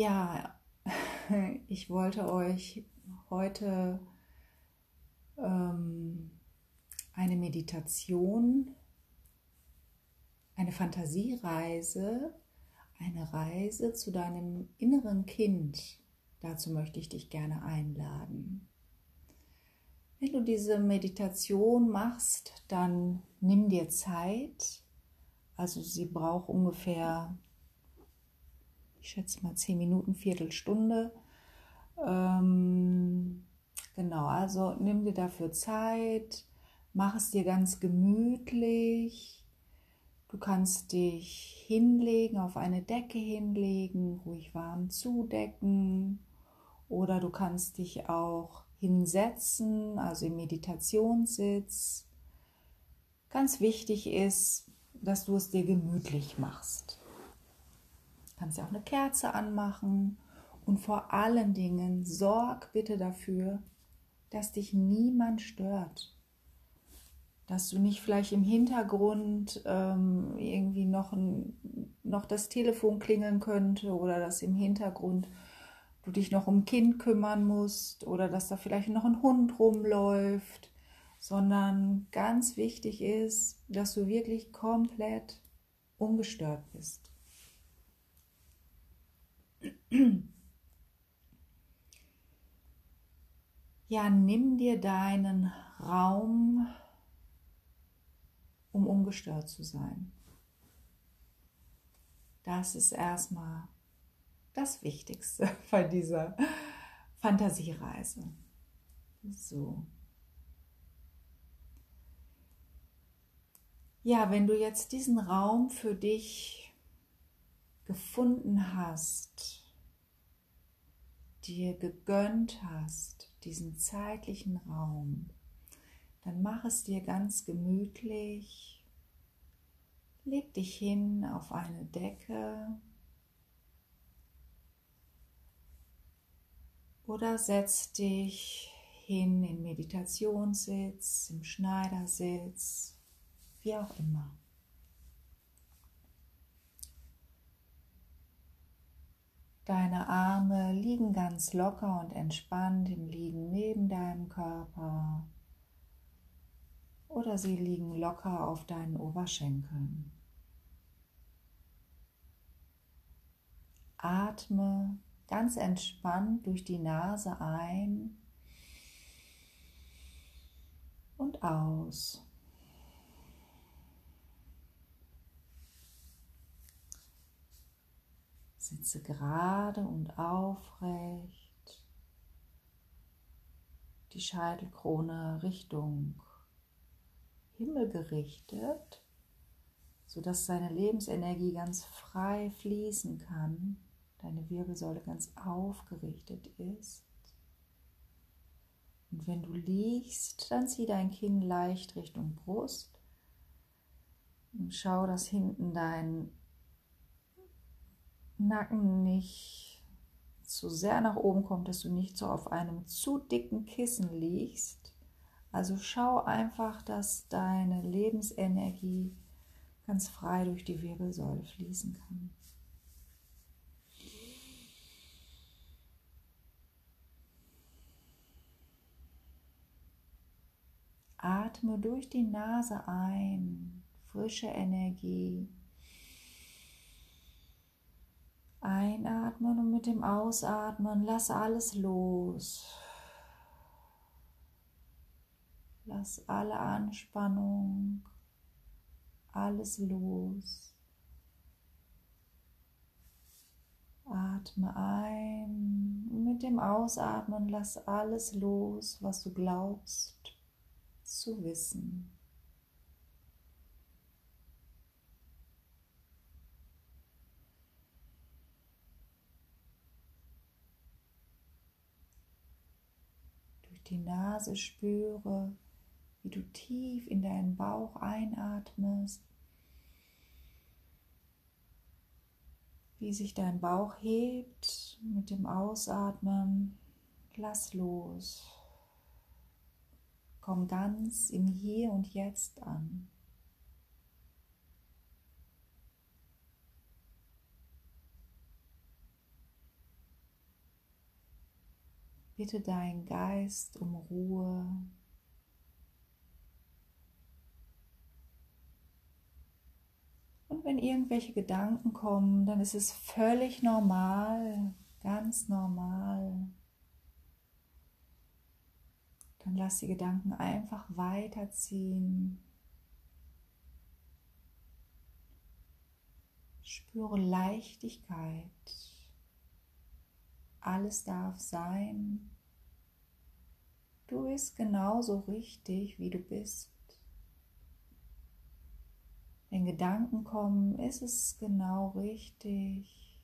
Ja, ich wollte euch heute ähm, eine Meditation, eine Fantasiereise, eine Reise zu deinem inneren Kind. Dazu möchte ich dich gerne einladen. Wenn du diese Meditation machst, dann nimm dir Zeit. Also sie braucht ungefähr ich schätze mal zehn Minuten, Viertelstunde. Ähm, genau, also nimm dir dafür Zeit, mach es dir ganz gemütlich. Du kannst dich hinlegen, auf eine Decke hinlegen, ruhig warm zudecken. Oder du kannst dich auch hinsetzen, also im Meditationssitz. Ganz wichtig ist, dass du es dir gemütlich machst kannst ja auch eine Kerze anmachen und vor allen Dingen sorg bitte dafür, dass dich niemand stört. Dass du nicht vielleicht im Hintergrund ähm, irgendwie noch, ein, noch das Telefon klingeln könnte oder dass im Hintergrund du dich noch um Kind kümmern musst oder dass da vielleicht noch ein Hund rumläuft, sondern ganz wichtig ist, dass du wirklich komplett ungestört bist. Ja, nimm dir deinen Raum, um ungestört zu sein. Das ist erstmal das Wichtigste bei dieser Fantasiereise. So. Ja, wenn du jetzt diesen Raum für dich gefunden hast, dir gegönnt hast, diesen zeitlichen Raum, dann mach es dir ganz gemütlich. Leg dich hin auf eine Decke oder setz dich hin in Meditationssitz, im Schneidersitz, wie auch immer. Deine Arme liegen ganz locker und entspannt im Liegen neben deinem Körper oder sie liegen locker auf deinen Oberschenkeln. Atme ganz entspannt durch die Nase ein und aus. Sitze gerade und aufrecht. Die Scheitelkrone Richtung Himmel gerichtet, sodass deine Lebensenergie ganz frei fließen kann, deine Wirbelsäule ganz aufgerichtet ist. Und wenn du liegst, dann zieh dein Kinn leicht Richtung Brust und schau, dass hinten dein Nacken nicht zu sehr nach oben kommt, dass du nicht so auf einem zu dicken Kissen liegst. Also schau einfach, dass deine Lebensenergie ganz frei durch die Wirbelsäule fließen kann. Atme durch die Nase ein, frische Energie. Einatmen und mit dem Ausatmen lass alles los. Lass alle Anspannung, alles los. Atme ein mit dem Ausatmen lass alles los, was du glaubst zu wissen. Die Nase spüre, wie du tief in deinen Bauch einatmest, wie sich dein Bauch hebt mit dem Ausatmen. Lass los. Komm ganz im Hier und Jetzt an. Bitte deinen Geist um Ruhe. Und wenn irgendwelche Gedanken kommen, dann ist es völlig normal, ganz normal. Dann lass die Gedanken einfach weiterziehen. Spüre Leichtigkeit. Alles darf sein. Du bist genauso richtig, wie du bist. Wenn Gedanken kommen, ist es genau richtig.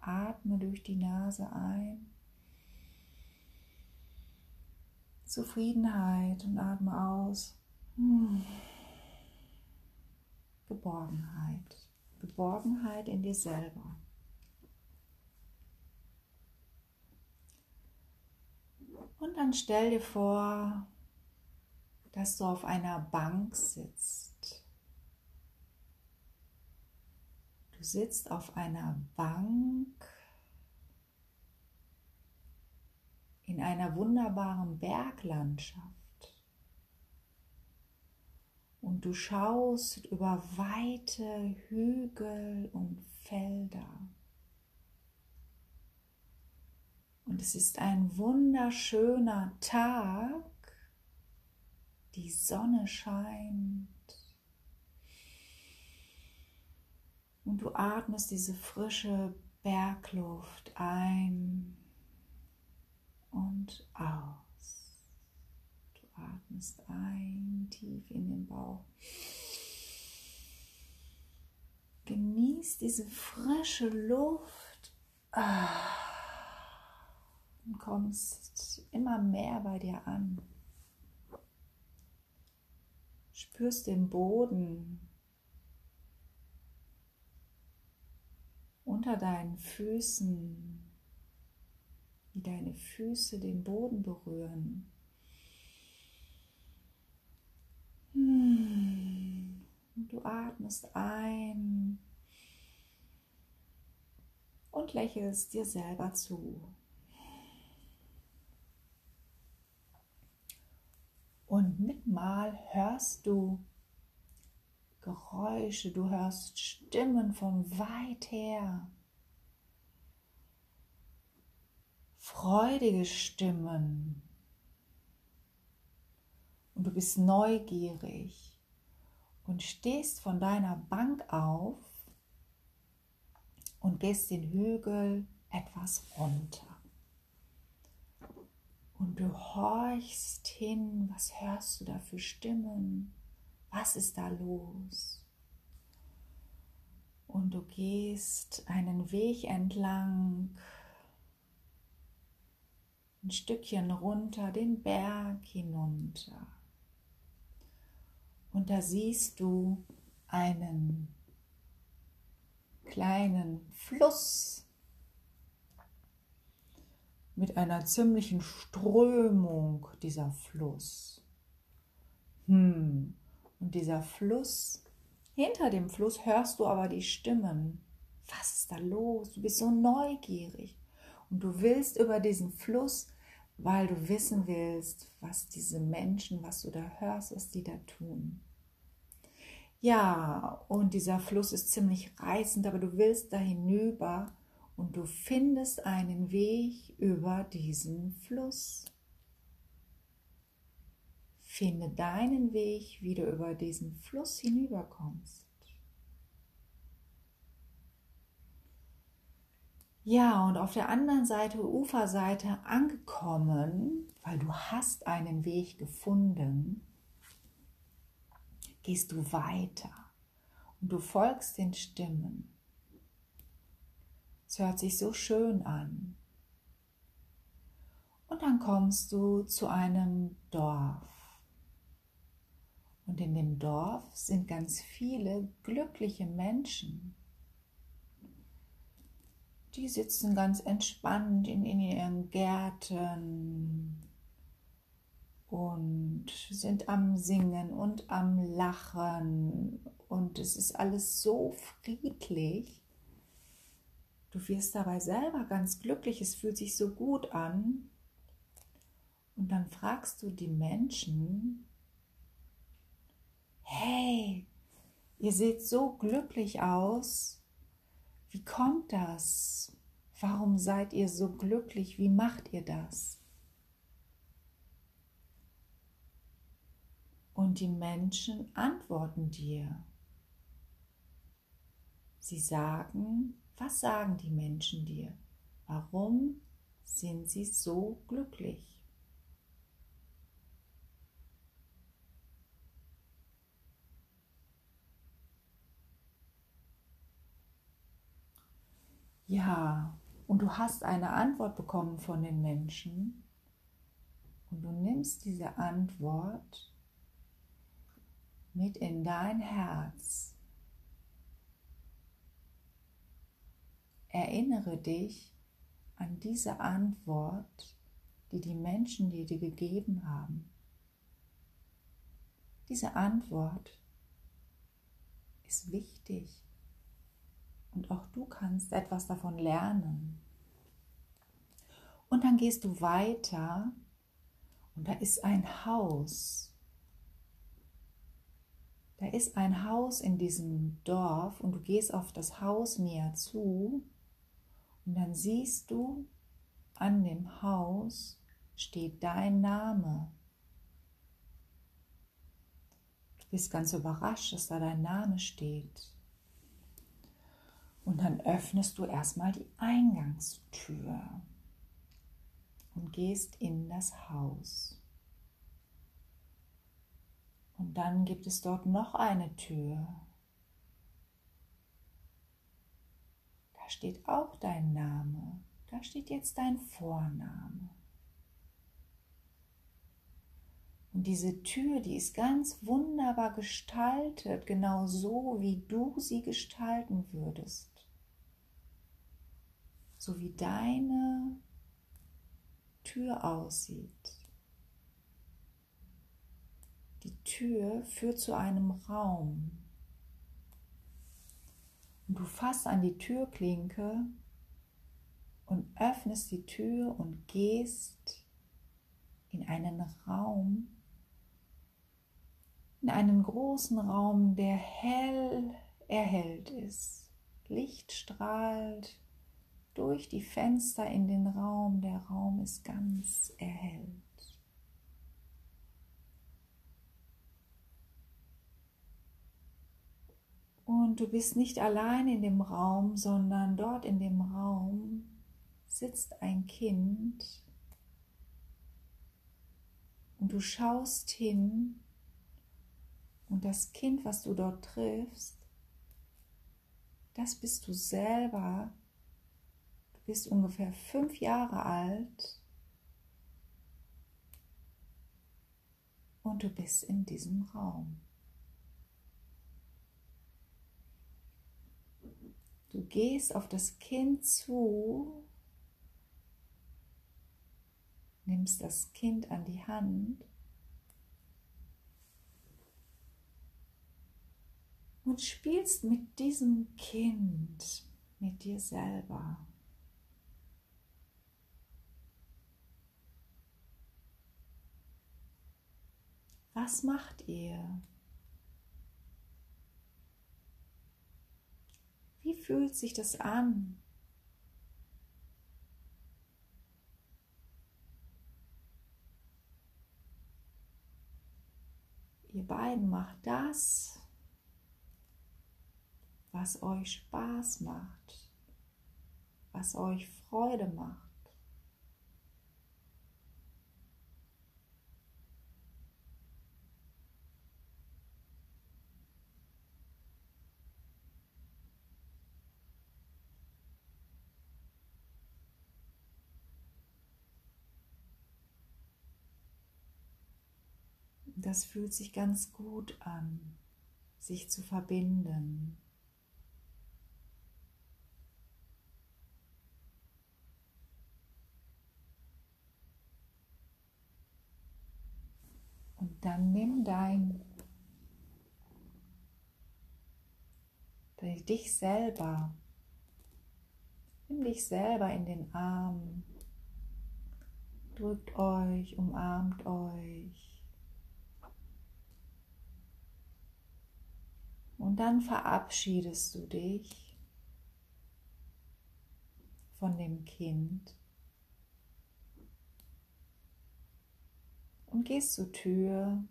Atme durch die Nase ein. Zufriedenheit und atme aus. Hm. Geborgenheit. Geborgenheit in dir selber. Und dann stell dir vor, dass du auf einer Bank sitzt. Du sitzt auf einer Bank in einer wunderbaren Berglandschaft und du schaust über weite Hügel und Felder. Und es ist ein wunderschöner Tag die Sonne scheint. Und du atmest diese frische Bergluft ein und aus. Atmest ein tief in den Bauch. Genieß diese frische Luft und kommst immer mehr bei dir an spürst den Boden unter deinen Füßen, wie deine Füße den Boden berühren. Du atmest ein und lächelst dir selber zu. Und mit Mal hörst du Geräusche, du hörst Stimmen von weit her. Freudige Stimmen. Und du bist neugierig und stehst von deiner Bank auf und gehst den Hügel etwas runter. Und du horchst hin, was hörst du da für Stimmen? Was ist da los? Und du gehst einen Weg entlang, ein Stückchen runter, den Berg hinunter. Und da siehst du einen kleinen Fluss, mit einer ziemlichen Strömung dieser Fluss. Hm. Und dieser Fluss, hinter dem Fluss hörst du aber die Stimmen. Was ist da los? Du bist so neugierig. Und du willst über diesen Fluss, weil du wissen willst, was diese Menschen, was du da hörst, was die da tun. Ja, und dieser Fluss ist ziemlich reißend, aber du willst da hinüber und du findest einen Weg über diesen Fluss. Finde deinen Weg, wie du über diesen Fluss hinüberkommst. Ja, und auf der anderen Seite, Uferseite angekommen, weil du hast einen Weg gefunden, gehst du weiter und du folgst den Stimmen. Es hört sich so schön an. Und dann kommst du zu einem Dorf. Und in dem Dorf sind ganz viele glückliche Menschen. Die sitzen ganz entspannt in, in ihren Gärten und sind am Singen und am Lachen. Und es ist alles so friedlich Du wirst dabei selber ganz glücklich, es fühlt sich so gut an. Und dann fragst du die Menschen, hey, ihr seht so glücklich aus, wie kommt das? Warum seid ihr so glücklich? Wie macht ihr das? Und die Menschen antworten dir. Sie sagen, was sagen die Menschen dir? Warum sind sie so glücklich? Ja, und du hast eine Antwort bekommen von den Menschen und du nimmst diese Antwort mit in dein Herz. Erinnere dich an diese Antwort, die die Menschen dir gegeben haben. Diese Antwort ist wichtig und auch du kannst etwas davon lernen. Und dann gehst du weiter und da ist ein Haus. Ist ein Haus in diesem Dorf und du gehst auf das Haus näher zu und dann siehst du, an dem Haus steht dein Name. Du bist ganz überrascht, dass da dein Name steht. Und dann öffnest du erstmal die Eingangstür und gehst in das Haus. Und dann gibt es dort noch eine Tür. Da steht auch dein Name. Da steht jetzt dein Vorname. Und diese Tür, die ist ganz wunderbar gestaltet, genau so, wie du sie gestalten würdest. So wie deine Tür aussieht. Die Tür führt zu einem Raum. Und du fasst an die Türklinke und öffnest die Tür und gehst in einen Raum, in einen großen Raum, der hell erhellt ist. Licht strahlt durch die Fenster in den Raum. Der Raum ist ganz erhellt. Und du bist nicht allein in dem Raum, sondern dort in dem Raum sitzt ein Kind und du schaust hin und das Kind, was du dort triffst, das bist du selber. Du bist ungefähr fünf Jahre alt und du bist in diesem Raum. Du gehst auf das Kind zu, nimmst das Kind an die Hand und spielst mit diesem Kind, mit dir selber. Was macht ihr? Wie fühlt sich das an? Ihr beiden macht das, was euch Spaß macht, was euch Freude macht. Das fühlt sich ganz gut an, sich zu verbinden. Und dann nimm dein, dich selber Nimm dich selber in den Arm. Drückt euch, umarmt euch. Und dann verabschiedest du dich von dem Kind und gehst zur Tür.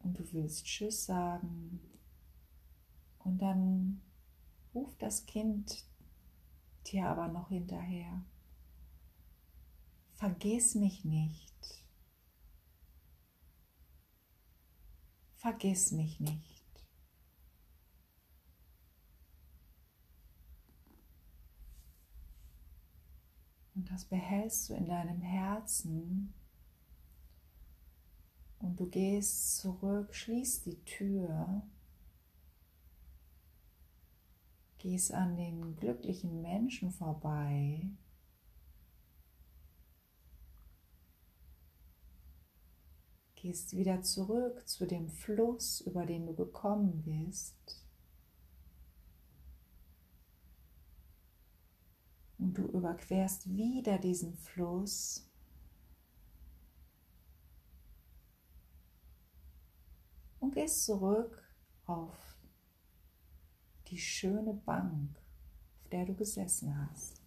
Und du willst Tschüss sagen. Und dann ruft das Kind dir aber noch hinterher. Vergiss mich nicht. Vergiss mich nicht. Und das behältst du in deinem Herzen. Und du gehst zurück, schließt die Tür, gehst an den glücklichen Menschen vorbei. Gehst wieder zurück zu dem Fluss, über den du gekommen bist. Und du überquerst wieder diesen Fluss. Und gehst zurück auf die schöne Bank, auf der du gesessen hast.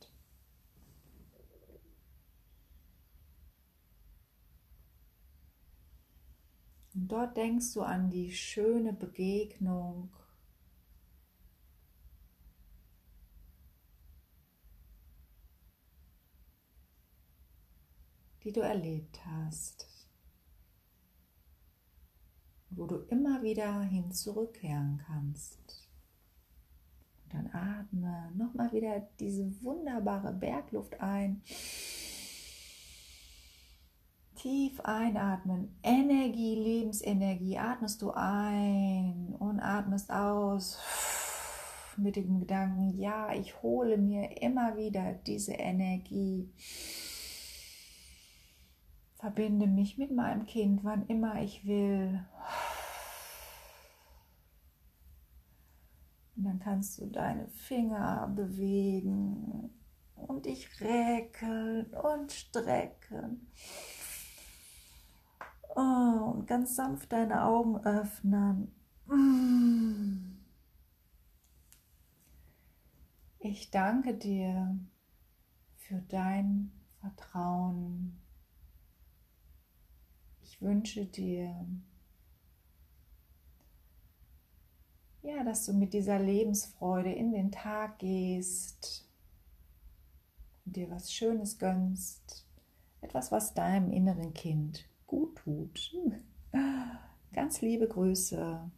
Und dort denkst du an die schöne Begegnung die du erlebt hast, wo du immer wieder hin zurückkehren kannst. Und dann atme nochmal wieder diese wunderbare Bergluft ein. Tief einatmen, Energie, Lebensenergie, atmest du ein und atmest aus mit dem Gedanken, ja, ich hole mir immer wieder diese Energie Verbinde mich mit meinem Kind, wann immer ich will. Und dann kannst du deine Finger bewegen und dich räkeln und strecken. Oh, und ganz sanft deine Augen öffnen. Ich danke dir für dein Vertrauen. Ich wünsche dir, ja, dass du mit dieser Lebensfreude in den Tag gehst und dir was Schönes gönnst, etwas, was deinem inneren Kind gut tut. Ganz liebe Grüße.